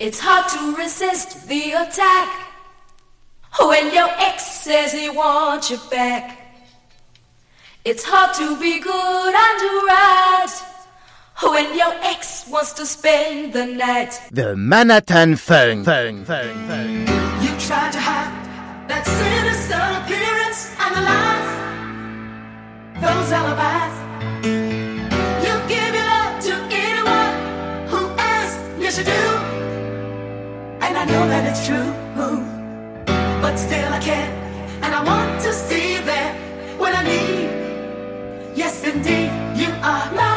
It's hard to resist the attack when your ex says he wants you back. It's hard to be good and right when your ex wants to spend the night. The Manhattan Phone. phone, phone, phone. You tried to hide that sinister appearance and the lies, those alibis. know that it's true, but still I can't, and I want to see you there when I need. Yes, indeed, you are my.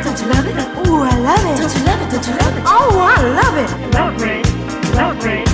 it? Don't you love it? Ooh, I love it. Don't you love it? Don't you love it? Oh, I love it. Love me. Love me.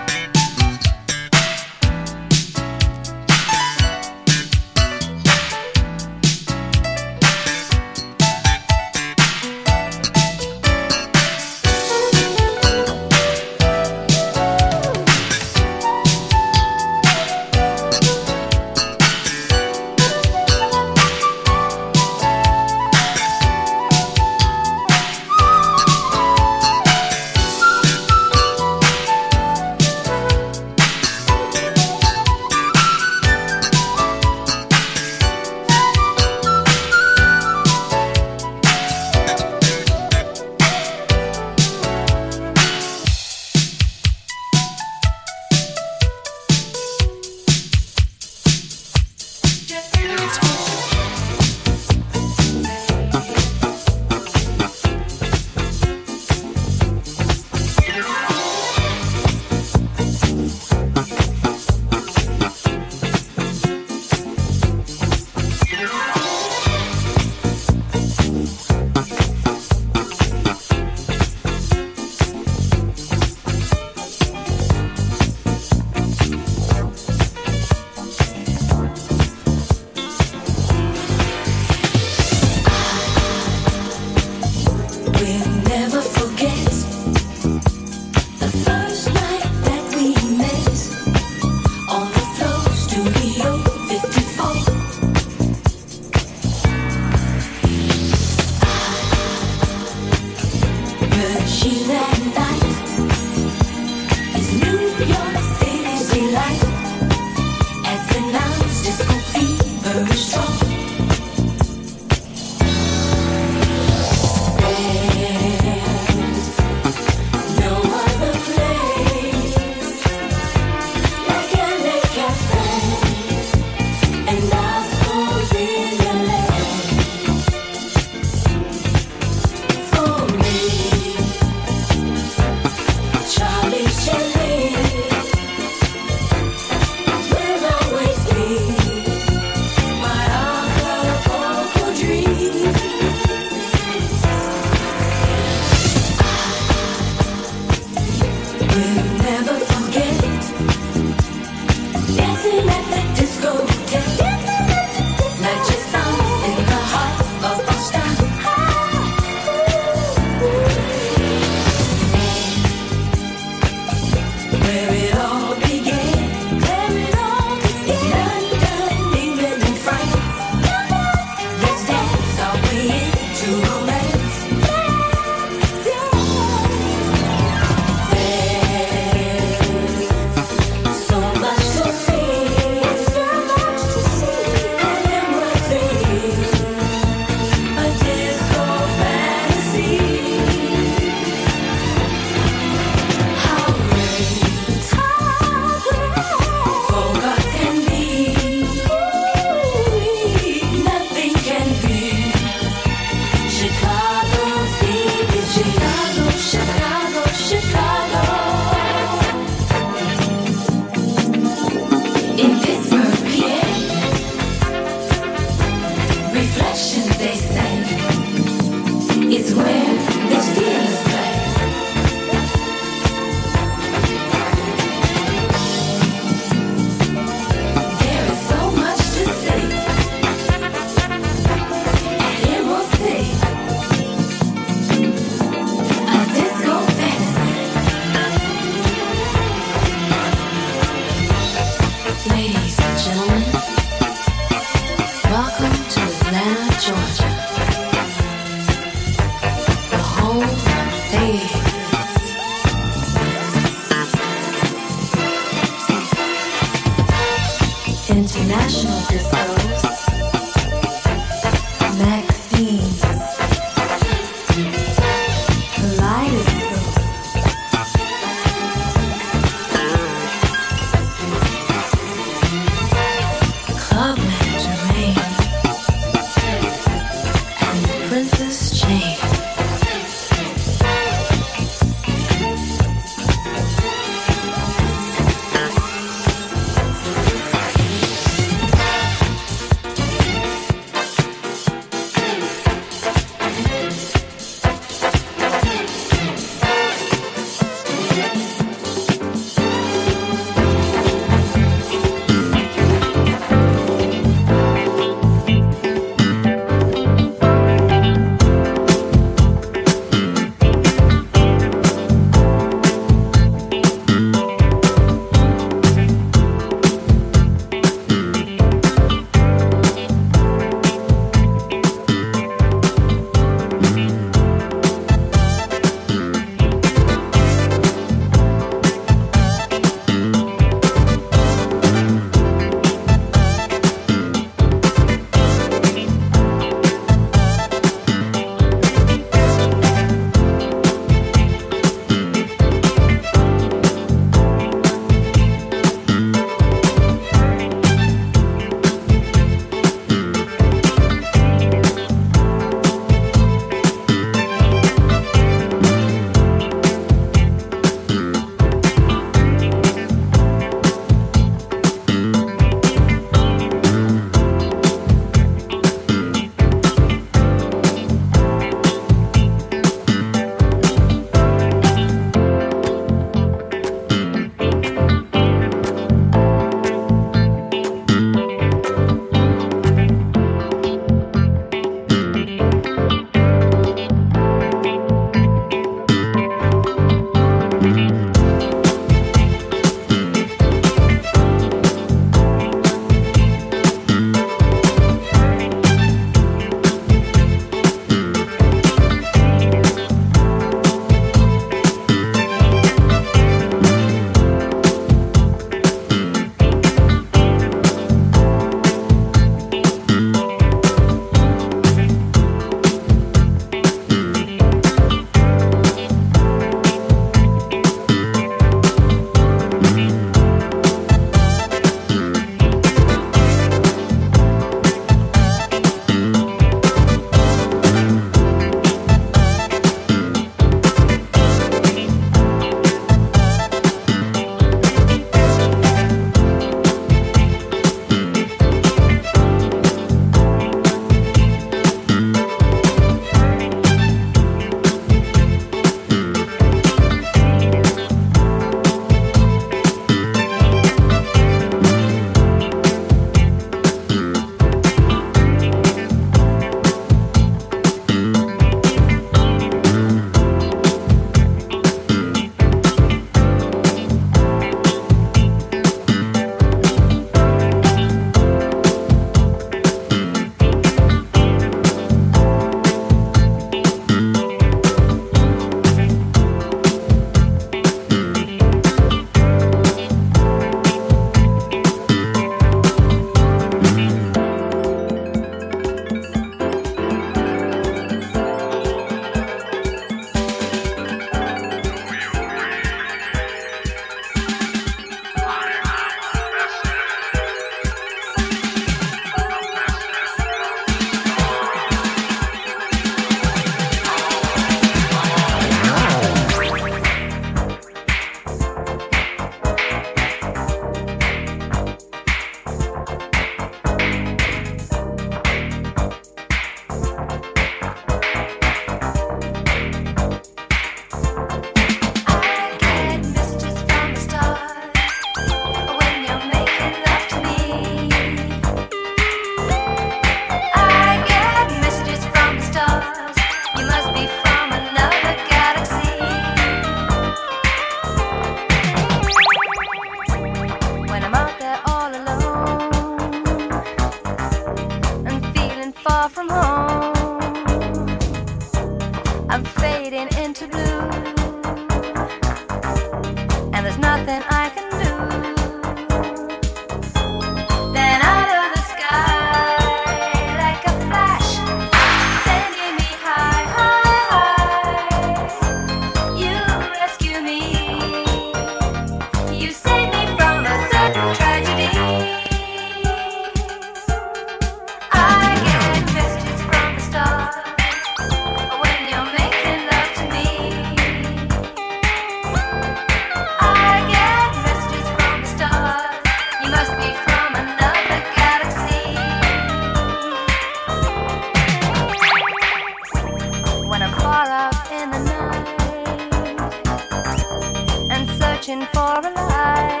For a light,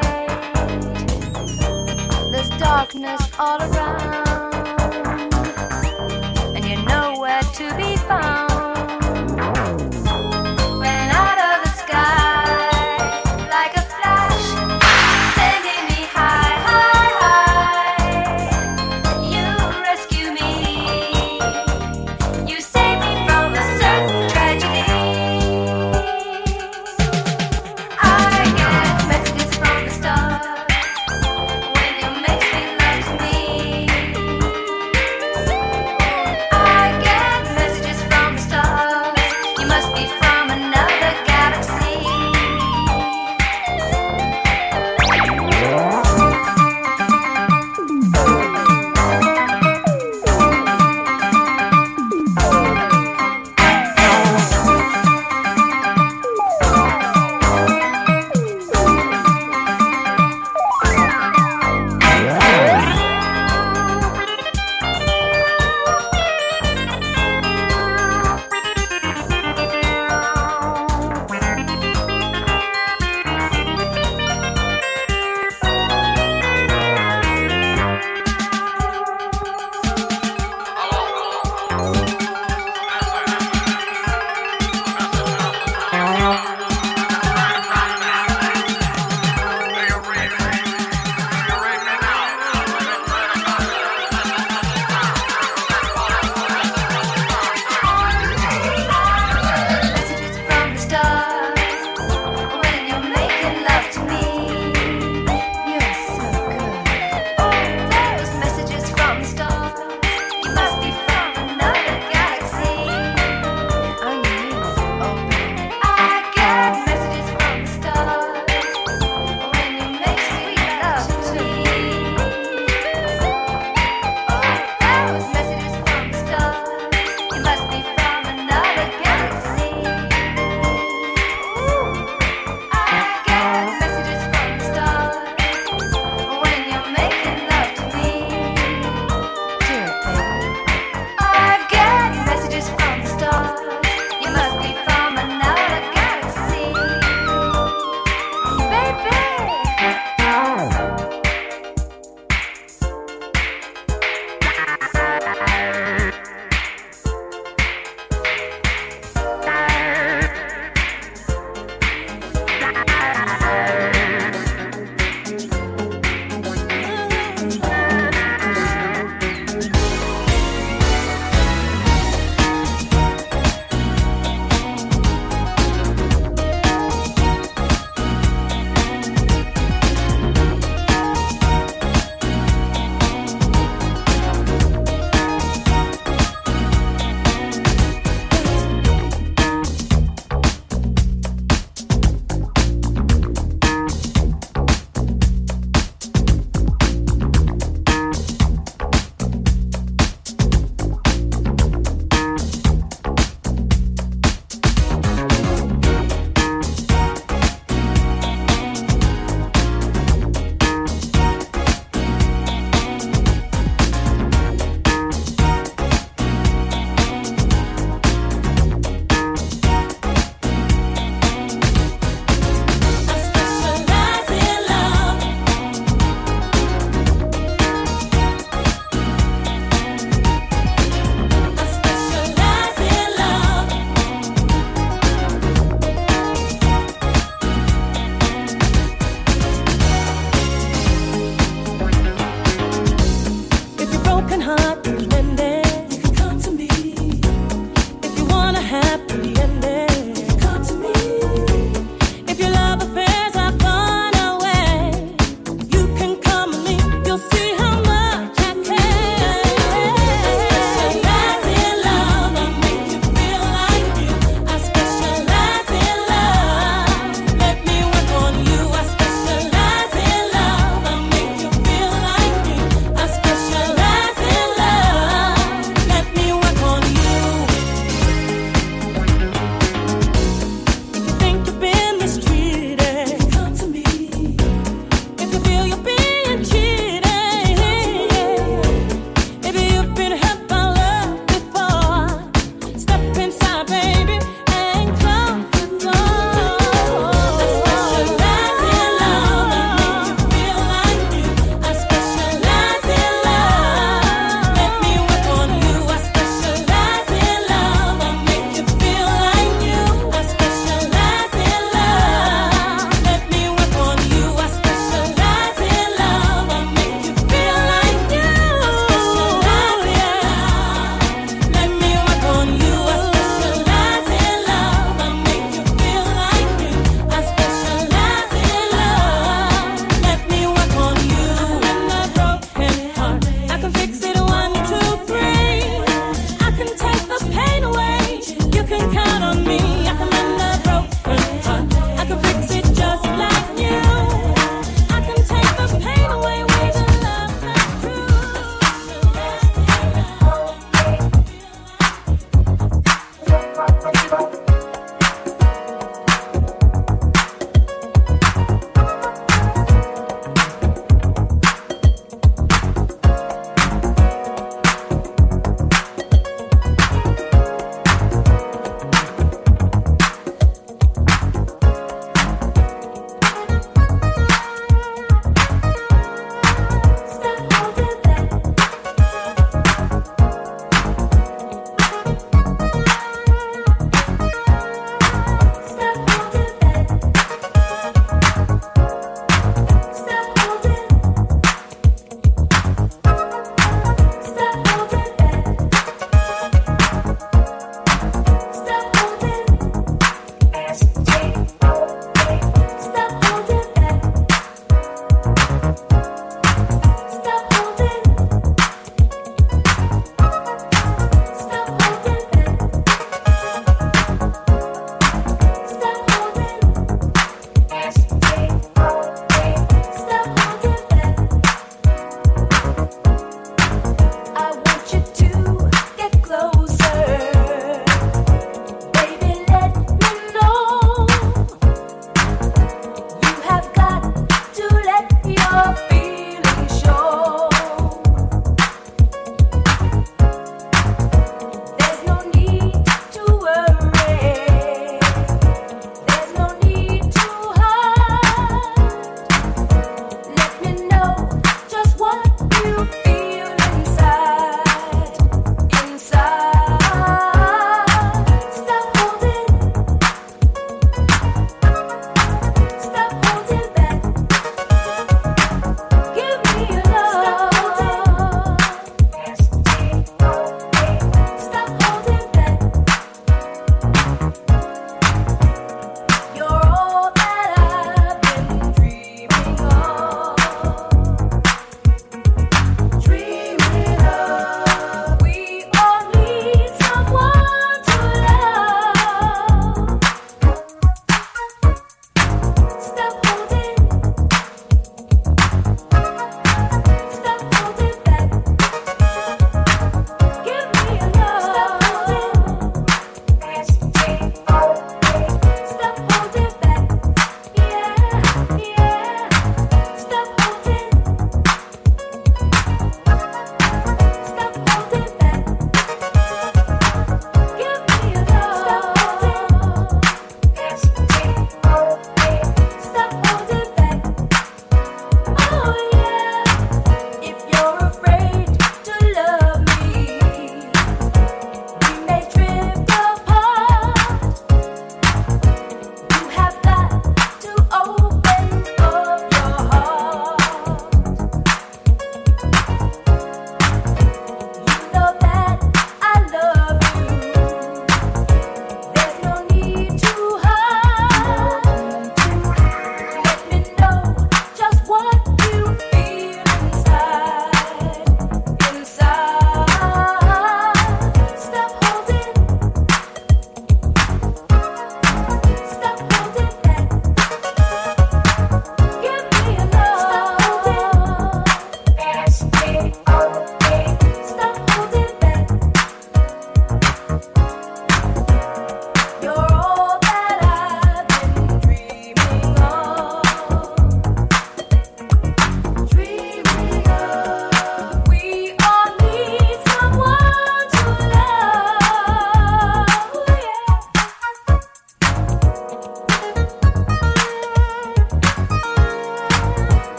there's darkness all around,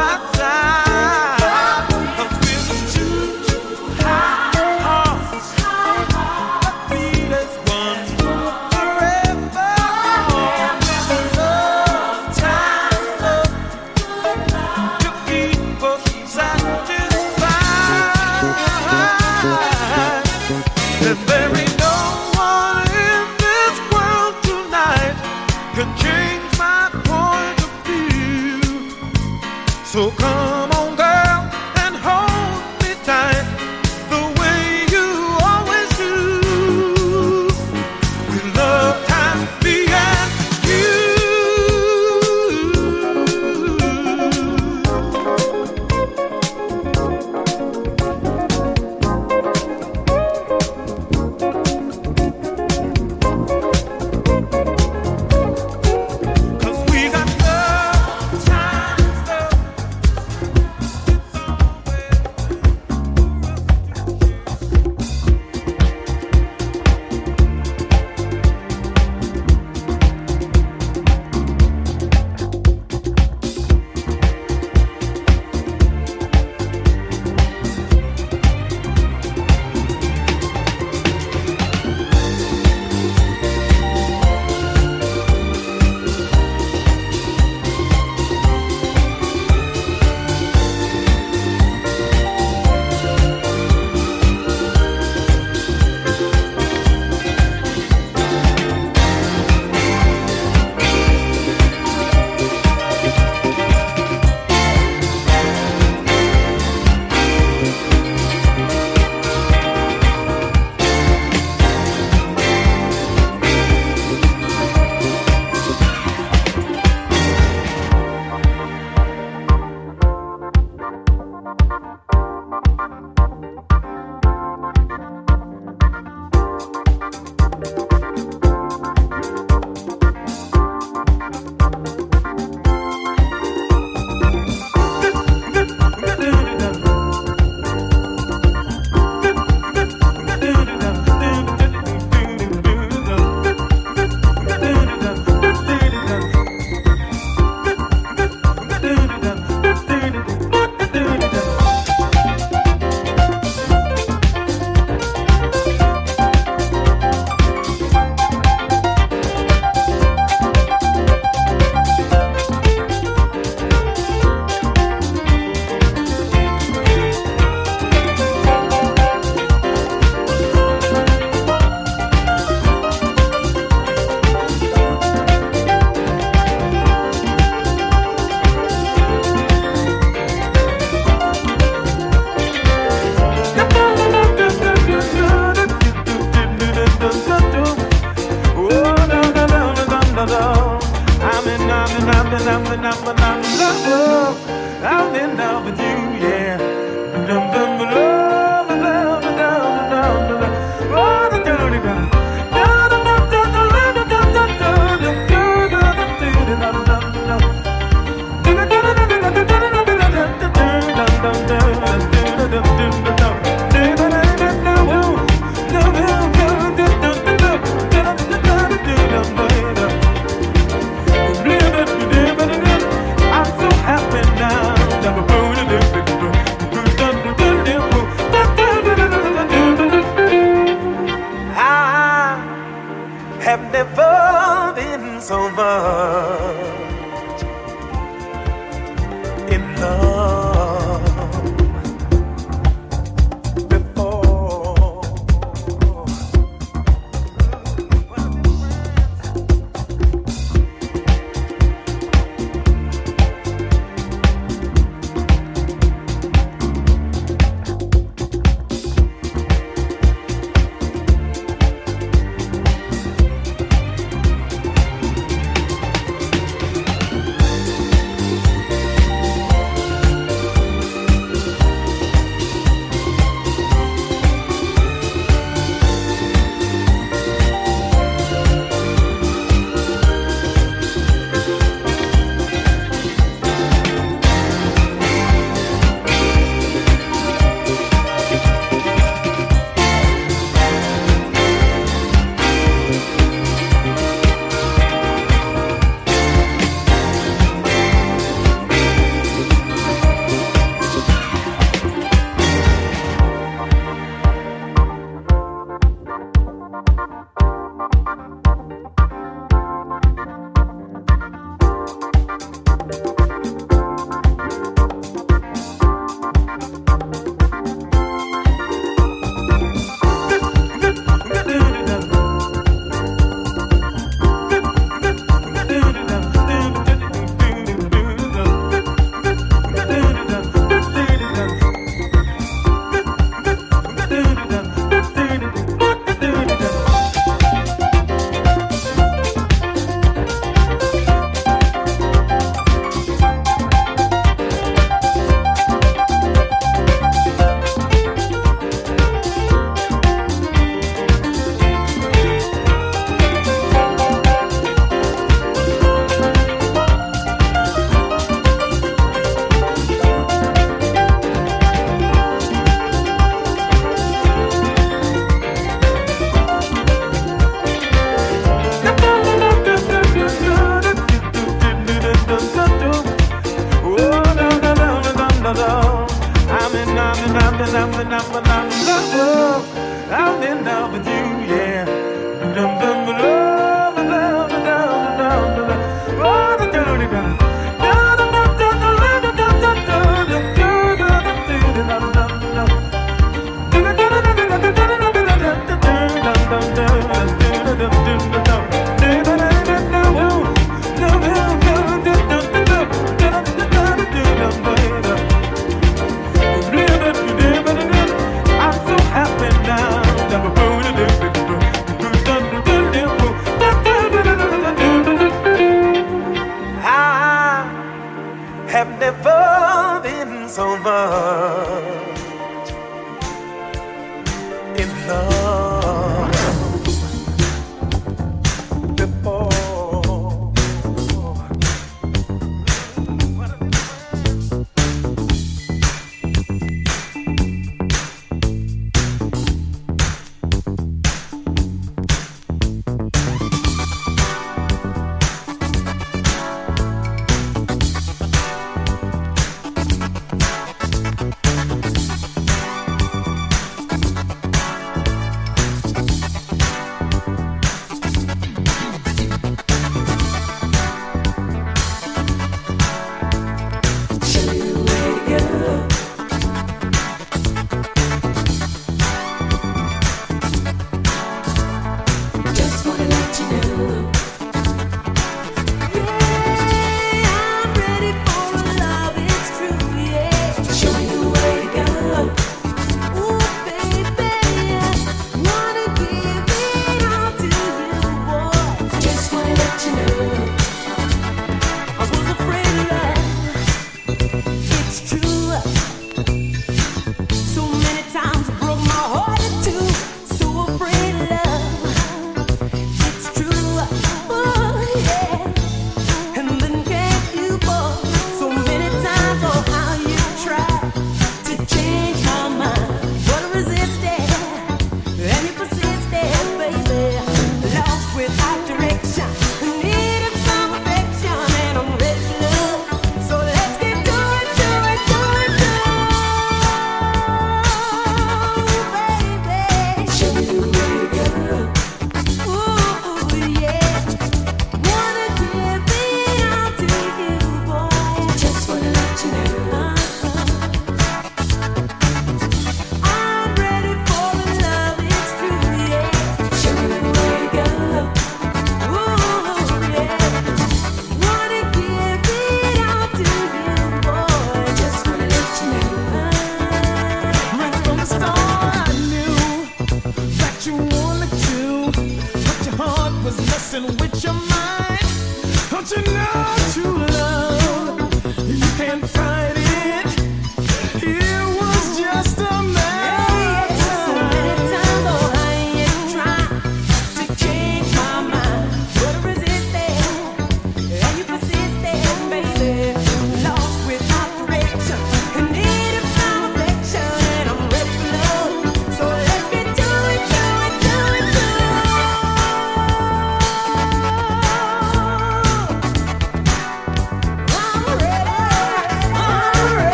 my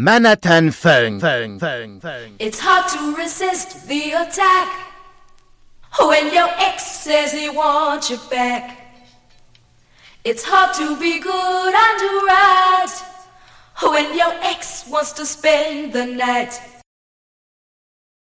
Manhattan Funk. Funk. Funk. Funk. It's hard to resist the attack when your ex says he wants you back. It's hard to be good and right when your ex wants to spend the night.